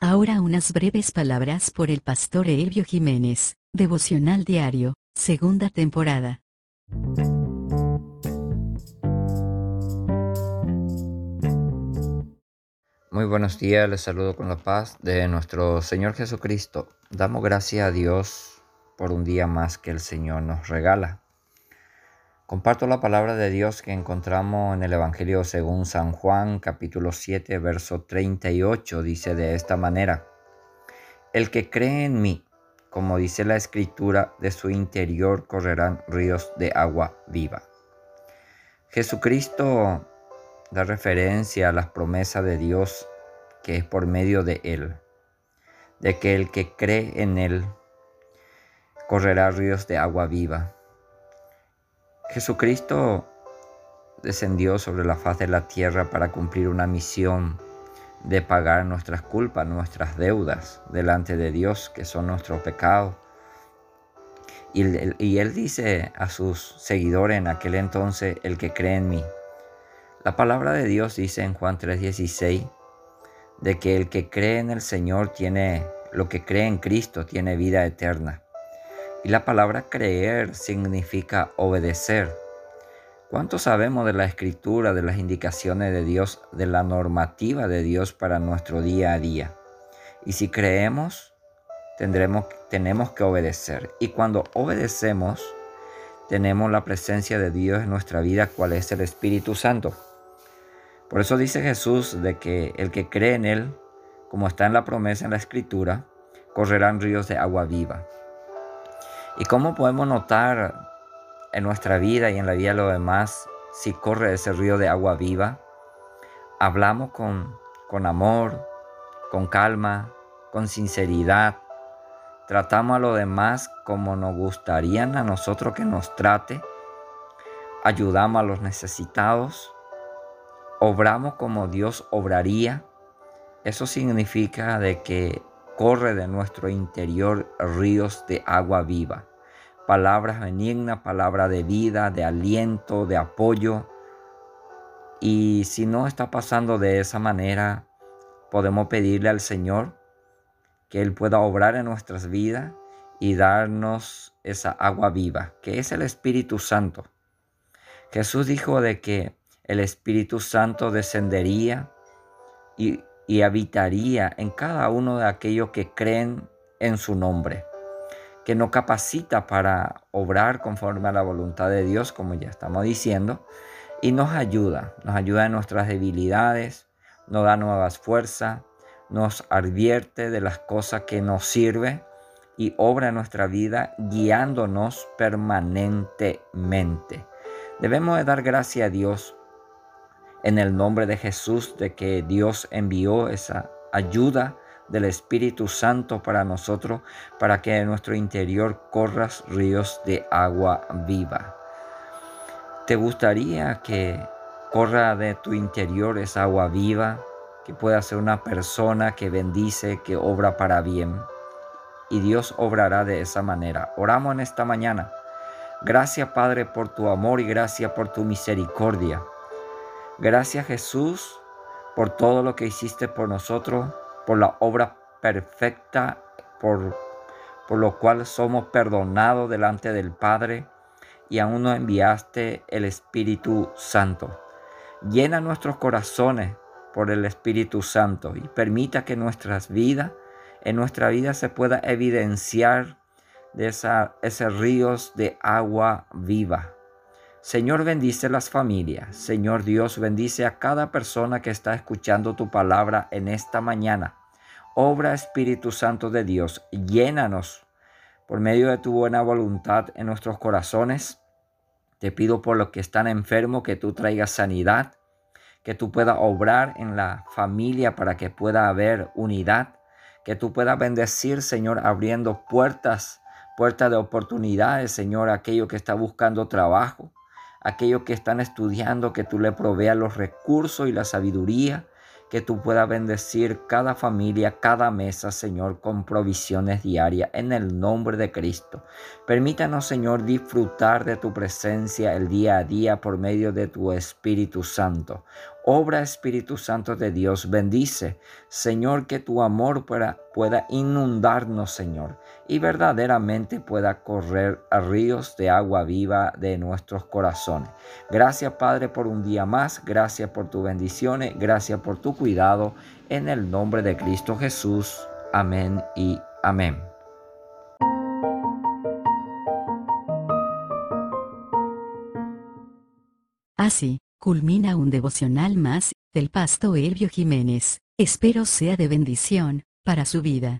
Ahora unas breves palabras por el pastor Elvio Jiménez, Devocional Diario, segunda temporada. Muy buenos días, les saludo con la paz de nuestro Señor Jesucristo. Damos gracias a Dios por un día más que el Señor nos regala. Comparto la palabra de Dios que encontramos en el Evangelio según San Juan capítulo 7 verso 38. Dice de esta manera, El que cree en mí, como dice la escritura, de su interior correrán ríos de agua viva. Jesucristo da referencia a las promesas de Dios que es por medio de Él, de que el que cree en Él correrá ríos de agua viva. Jesucristo descendió sobre la faz de la tierra para cumplir una misión de pagar nuestras culpas, nuestras deudas delante de Dios, que son nuestros pecados. Y, y, él dice a sus seguidores en aquel entonces, el que cree en mí. La palabra de Dios dice en Juan 3:16, de que el que cree en el Señor tiene, lo que cree en Cristo tiene vida eterna. Y la palabra creer significa obedecer. ¿Cuánto sabemos de la escritura, de las indicaciones de Dios, de la normativa de Dios para nuestro día a día? Y si creemos, tendremos, tenemos que obedecer. Y cuando obedecemos, tenemos la presencia de Dios en nuestra vida, cual es el Espíritu Santo. Por eso dice Jesús de que el que cree en Él, como está en la promesa en la Escritura, correrán ríos de agua viva. ¿Y cómo podemos notar en nuestra vida y en la vida de los demás si corre ese río de agua viva? Hablamos con, con amor, con calma, con sinceridad. Tratamos a los demás como nos gustaría a nosotros que nos trate. Ayudamos a los necesitados obramos como Dios obraría, eso significa de que corre de nuestro interior ríos de agua viva, palabras benignas, palabras de vida, de aliento, de apoyo. Y si no está pasando de esa manera, podemos pedirle al Señor que Él pueda obrar en nuestras vidas y darnos esa agua viva, que es el Espíritu Santo. Jesús dijo de que el Espíritu Santo descendería y, habitaría en cada uno de aquellos que creen en su nombre, que nos capacita para obrar conforme a la voluntad de Dios, como ya estamos diciendo, y nos ayuda, nos ayuda en nuestras debilidades, nos da nuevas fuerzas, nos advierte de las cosas que nos sirve y obra en nuestra vida guiándonos permanentemente. Debemos de dar gracias a Dios en el nombre de Jesús de que Dios envió esa ayuda del Espíritu Santo para nosotros, para que en nuestro interior corras ríos de agua viva. ¿Te gustaría que corra de tu interior esa agua viva, que pueda ser una persona que bendice, que obra para bien? Y Dios obrará de esa manera. Oramos en esta mañana. Gracias Padre por tu amor y gracias por tu misericordia. Gracias Jesús por todo lo que hiciste por nosotros, por la obra perfecta, por, por lo cual somos perdonados delante del Padre y aún nos enviaste el Espíritu Santo. Llena nuestros corazones por el Espíritu Santo y permita que nuestras vidas, en nuestra vida se pueda evidenciar de esa, ese ríos de agua viva Señor, bendice las familias. Señor Dios, bendice a cada persona que está escuchando tu palabra en esta mañana. Obra Espíritu Santo de Dios, llénanos por medio de tu buena voluntad en nuestros corazones. Te pido por los que están enfermos que tú traigas sanidad, que tú puedas obrar en la familia para que pueda haber unidad, que tú puedas bendecir, Señor, abriendo puertas, puertas de oportunidades, Señor, a aquello que está buscando trabajo aquellos que están estudiando, que tú le proveas los recursos y la sabiduría, que tú puedas bendecir cada familia, cada mesa, Señor, con provisiones diarias en el nombre de Cristo. Permítanos, Señor, disfrutar de tu presencia el día a día por medio de tu Espíritu Santo. Obra Espíritu Santo de Dios, bendice, Señor, que tu amor pueda, pueda, inundarnos, Señor, y verdaderamente pueda correr a ríos de agua viva de nuestros corazones. Gracias, Padre, por un día más, gracias por tus bendiciones, gracias por tu cuidado, en el nombre de Cristo Jesús. Amén y amén. Así, culmina un devocional más, del pastor Elvio Jiménez. Espero sea de bendición, para su vida.